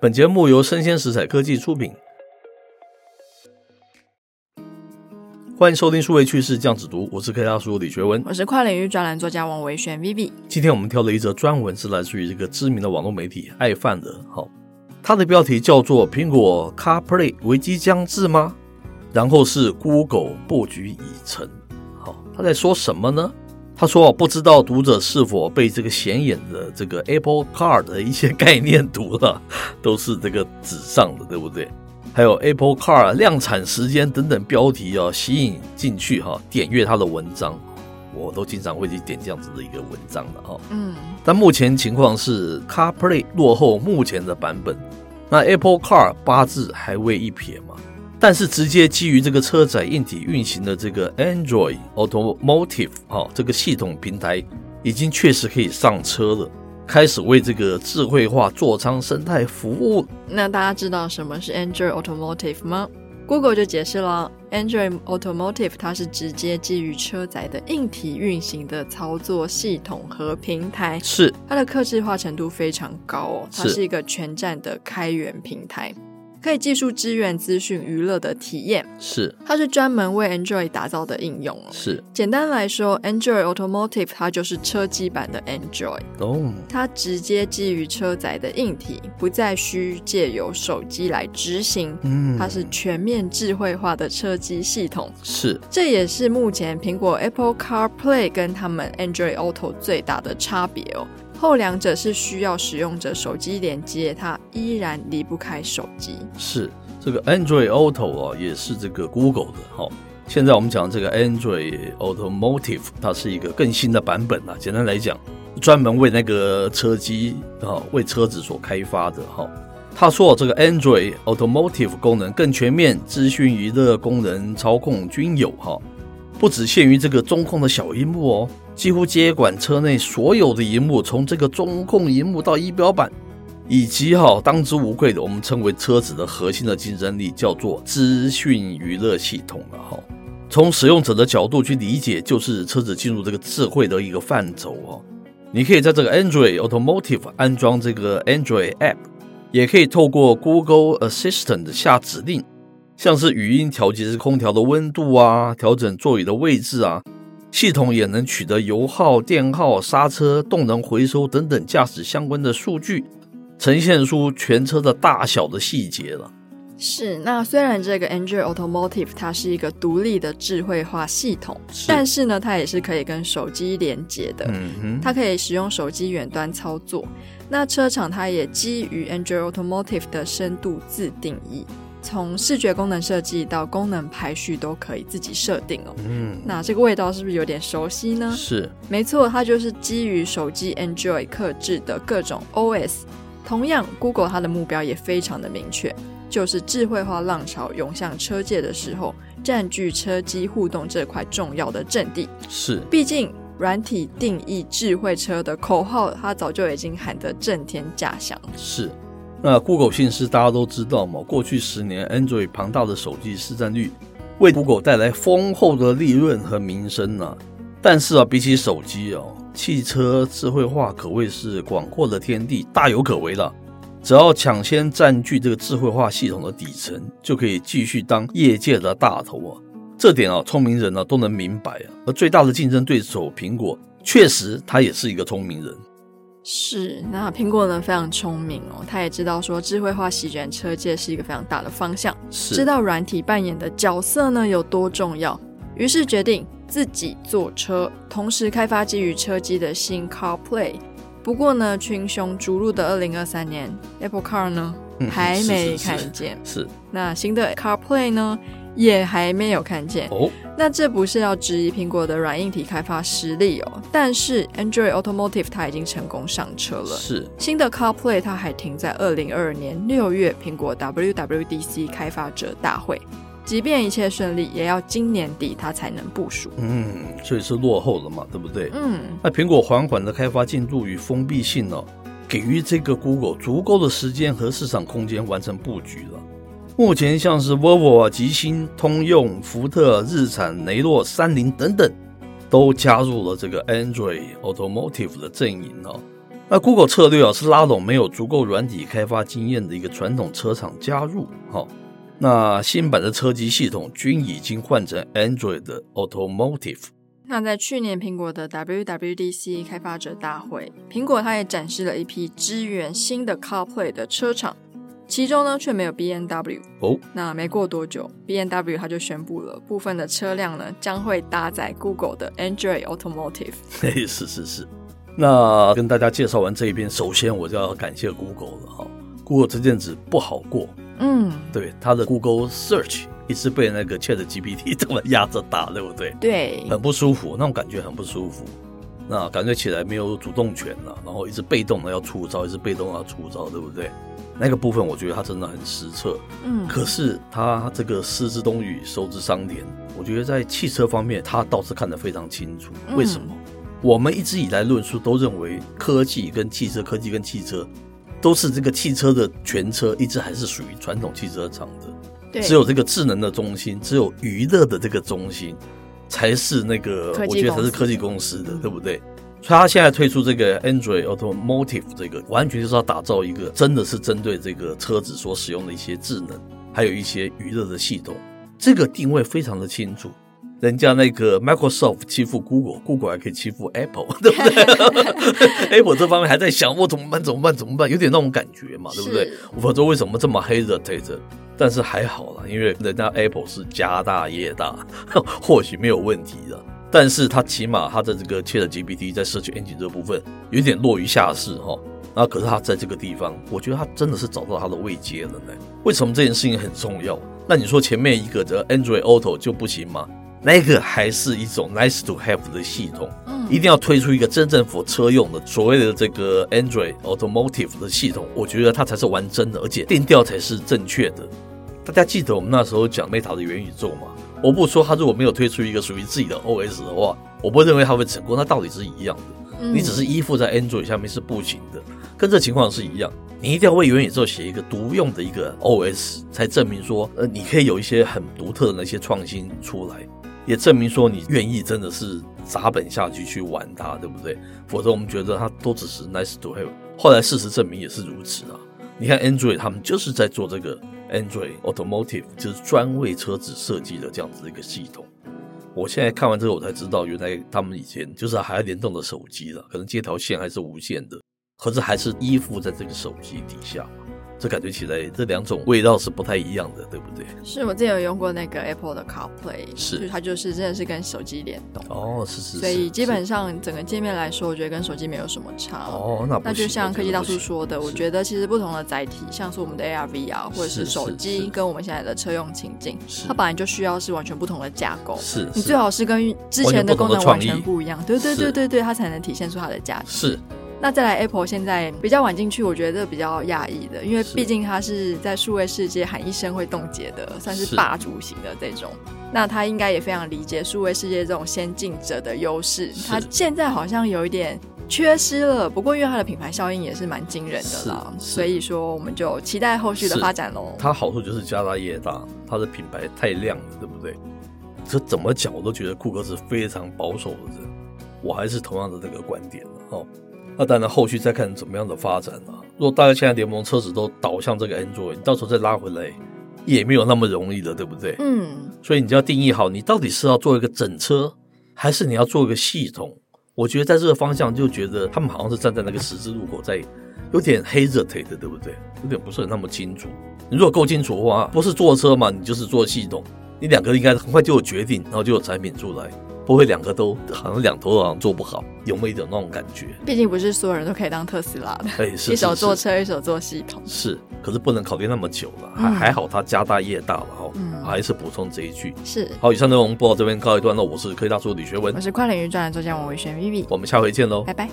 本节目由生鲜食材科技出品，欢迎收听数位趋势酱子读，我是 K 大叔李学文，我是跨领域专栏作家王维轩 Vivi。今天我们挑了一则专文，是来自于这个知名的网络媒体爱范的，好，它的标题叫做“苹果 CarPlay 危机将至吗？”然后是 Google 布局已成，好，他在说什么呢？他说：“不知道读者是否被这个显眼的这个 Apple Car 的一些概念读了，都是这个纸上的，对不对？还有 Apple Car 量产时间等等标题啊，吸引进去哈，点阅他的文章，我都经常会去点这样子的一个文章的哈。嗯，但目前情况是 CarPlay 落后目前的版本，那 Apple Car 八字还未一撇嘛。”但是直接基于这个车载硬体运行的这个 Android Automotive 哈，这个系统平台已经确实可以上车了，开始为这个智慧化座舱生态服务。那大家知道什么是 Android Automotive 吗？Google 就解释了，Android Automotive 它是直接基于车载的硬体运行的操作系统和平台，是它的客制化程度非常高哦，它是一个全站的开源平台。可以技术支援资讯娱乐的体验，是它是专门为 Android 打造的应用。是简单来说，Android Automotive 它就是车机版的 Android。哦，它直接基于车载的硬体，不再需借由手机来执行。嗯，它是全面智慧化的车机系统。是，这也是目前苹果 Apple CarPlay 跟他们 Android Auto 最大的差别哦。后两者是需要使用者手机连接，它依然离不开手机。是这个 Android Auto 啊，也是这个 Google 的。好，现在我们讲这个 Android Automotive，它是一个更新的版本啊。简单来讲，专门为那个车机啊，为车子所开发的。哈，他说这个 Android Automotive 功能更全面，资讯娱乐功能操控均有。哈，不只限于这个中控的小萤幕哦。几乎接管车内所有的荧幕，从这个中控荧幕到仪表板，以及哈当之无愧的，我们称为车子的核心的竞争力，叫做资讯娱乐系统了哈。从使用者的角度去理解，就是车子进入这个智慧的一个范畴哦。你可以在这个 Android Automotive 安装这个 Android App，也可以透过 Google Assistant 下指令，像是语音调节空调的温度啊，调整座椅的位置啊。系统也能取得油耗、电耗、刹车、动能回收等等驾驶相关的数据，呈现出全车的大小的细节了。是，那虽然这个 Android Automotive 它是一个独立的智慧化系统，是但是呢，它也是可以跟手机连接的。嗯，它可以使用手机远端操作。那车厂它也基于 Android Automotive 的深度自定义。从视觉功能设计到功能排序都可以自己设定哦。嗯，那这个味道是不是有点熟悉呢？是，没错，它就是基于手机 Android 客制的各种 OS。同样，Google 它的目标也非常的明确，就是智慧化浪潮涌向车界的时候，占据车机互动这块重要的阵地。是，毕竟软体定义智慧车的口号，它早就已经喊得震天价响。是。那 Google 信使大家都知道嘛，过去十年 Android 庞大的手机市占率为 Google 带来丰厚的利润和名声啊。但是啊，比起手机哦，汽车智慧化可谓是广阔的天地，大有可为了。只要抢先占据这个智慧化系统的底层，就可以继续当业界的大头啊。这点啊，聪明人呢、都能明白啊。而最大的竞争对手苹果，确实他也是一个聪明人。是，那苹果呢非常聪明哦，他也知道说智慧化席卷车界是一个非常大的方向，是知道软体扮演的角色呢有多重要，于是决定自己做车，同时开发基于车机的新 CarPlay。不过呢，群雄逐鹿的二零二三年，Apple Car 呢、嗯、还没看见，是，那新的 CarPlay 呢？也还没有看见哦，那这不是要质疑苹果的软硬体开发实力哦，但是 Android Automotive 它已经成功上车了，是新的 CarPlay 它还停在二零二二年六月苹果 WWDC 开发者大会，即便一切顺利，也要今年底它才能部署，嗯，所以是落后了嘛，对不对？嗯，那苹果缓缓的开发进度与封闭性呢、哦，给予这个 Google 足够的时间和市场空间完成布局了。目前像是 Volvo、吉星、通用、福特、日产、雷诺、三菱等等，都加入了这个 Android Automotive 的阵营哦。那 Google 策略啊是拉拢没有足够软体开发经验的一个传统车厂加入，哈。那新版的车机系统均已经换成 Android 的 Automotive。那在去年苹果的 WWDC 开发者大会，苹果它也展示了一批支援新的 CarPlay 的车厂，其中呢却没有 B N W。哦，那没过多久，B N W 它就宣布了部分的车辆呢将会搭载 Google 的 Android Automotive。嘿，是是是。那跟大家介绍完这一边，首先我就要感谢 Google 了哈，Google 这阵子不好过。嗯，对，它的 Google Search 一直被那个 Chat GPT 这么压着打，对不对？对，很不舒服，那种感觉很不舒服，那感觉起来没有主动权了，然后一直被动的要出招，一直被动要出招，对不对？那个部分我觉得他真的很失策。嗯，可是他这个失之东隅，收之桑田，我觉得在汽车方面，他倒是看得非常清楚。为什么？嗯，我们一直以来论述都认为科技跟汽车，科技跟汽车。都是这个汽车的全车，一直还是属于传统汽车厂的。只有这个智能的中心，只有娱乐的这个中心，才是那个我觉得才是科技公司的，对不对？所以他现在推出这个 Android Automotive 这个，完全就是要打造一个真的是针对这个车子所使用的一些智能，还有一些娱乐的系统，这个定位非常的清楚。人家那个 Microsoft 欺负 Google，Google 还可以欺负 Apple，对不对？Apple 这方面还在想我怎么办？怎么办？怎么办？有点那种感觉嘛，对不对？否则为什么这么 hesitate？但是还好啦，因为人家 Apple 是家大业大，或许没有问题的。但是它起码它的这个 ChatGPT 在 Search Engine 这部分有点落于下势哈。那可是它在这个地方，我觉得它真的是找到它的位阶了呢。为什么这件事情很重要？那你说前面一个的 Android Auto 就不行吗？那个还是一种 nice to have 的系统，嗯，一定要推出一个真正 for 车用的所谓的这个 Android Automotive 的系统，我觉得它才是完整的，而且定调才是正确的。大家记得我们那时候讲 Meta 的元宇宙吗？我不说它如果没有推出一个属于自己的 OS 的话，我不认为它会成功。那道理是一样的，你只是依附在 Android 下面是不行的，跟这情况是一样。你一定要为元宇宙写一个独用的一个 OS，才证明说，呃，你可以有一些很独特的那些创新出来。也证明说你愿意真的是砸本下去去玩它，对不对？否则我们觉得它都只是 nice to have。后来事实证明也是如此啊！你看 Android 他们就是在做这个 Android Automotive，就是专为车子设计的这样子一个系统。我现在看完之后，我才知道原来他们以前就是还要联动的手机了，可能接条线还是无线的，可是还是依附在这个手机底下。这感觉起来，这两种味道是不太一样的，对不对？是我之前有用过那个 Apple 的 CarPlay，是它就是真的是跟手机联动哦，是是，是。所以基本上整个界面来说，我觉得跟手机没有什么差哦。那那就像科技大叔说的，我觉得其实不同的载体，像是我们的 AR、VR 或者是手机，跟我们现在的车用情境，它本来就需要是完全不同的架构。是，你最好是跟之前的功能完全不一样，对对对对对，它才能体现出它的价值。是。那再来，Apple 现在比较晚进去，我觉得这比较讶异的，因为毕竟它是在数位世界喊一声会冻结的，算是霸主型的这种。那他应该也非常理解数位世界这种先进者的优势。他现在好像有一点缺失了，不过因为它的品牌效应也是蛮惊人的啦，所以说我们就期待后续的发展喽。它好处就是家大业大，它的品牌太亮了，对不对？这怎么讲我都觉得库克是非常保守的人，我还是同样的这个观点哦。那当然，后续再看怎么样的发展啊。如果大家现在联盟车子都导向这个 Android，你到时候再拉回来也没有那么容易的，对不对？嗯。所以你就要定义好，你到底是要做一个整车，还是你要做一个系统？我觉得在这个方向，就觉得他们好像是站在那个十字路口，在有点 hesitate 的，对不对？有点不是很那么清楚。你如果够清楚的话，不是坐车嘛，你就是做系统，你两个应该很快就有决定，然后就有产品出来。不会两个都好像两头都好像做不好，有没有一种那种感觉？毕竟不是所有人都可以当特斯拉的，哎，是，是，一手做车，一手做系统。是，可是不能考虑那么久了，还、嗯、还好他家大业大了哈。嗯，还是补充这一句。是，好，以上内容播到这边告一段落。我是科技大叔李学文，我是跨领域专栏作家王维轩 Vivi，我们下回见喽，拜拜。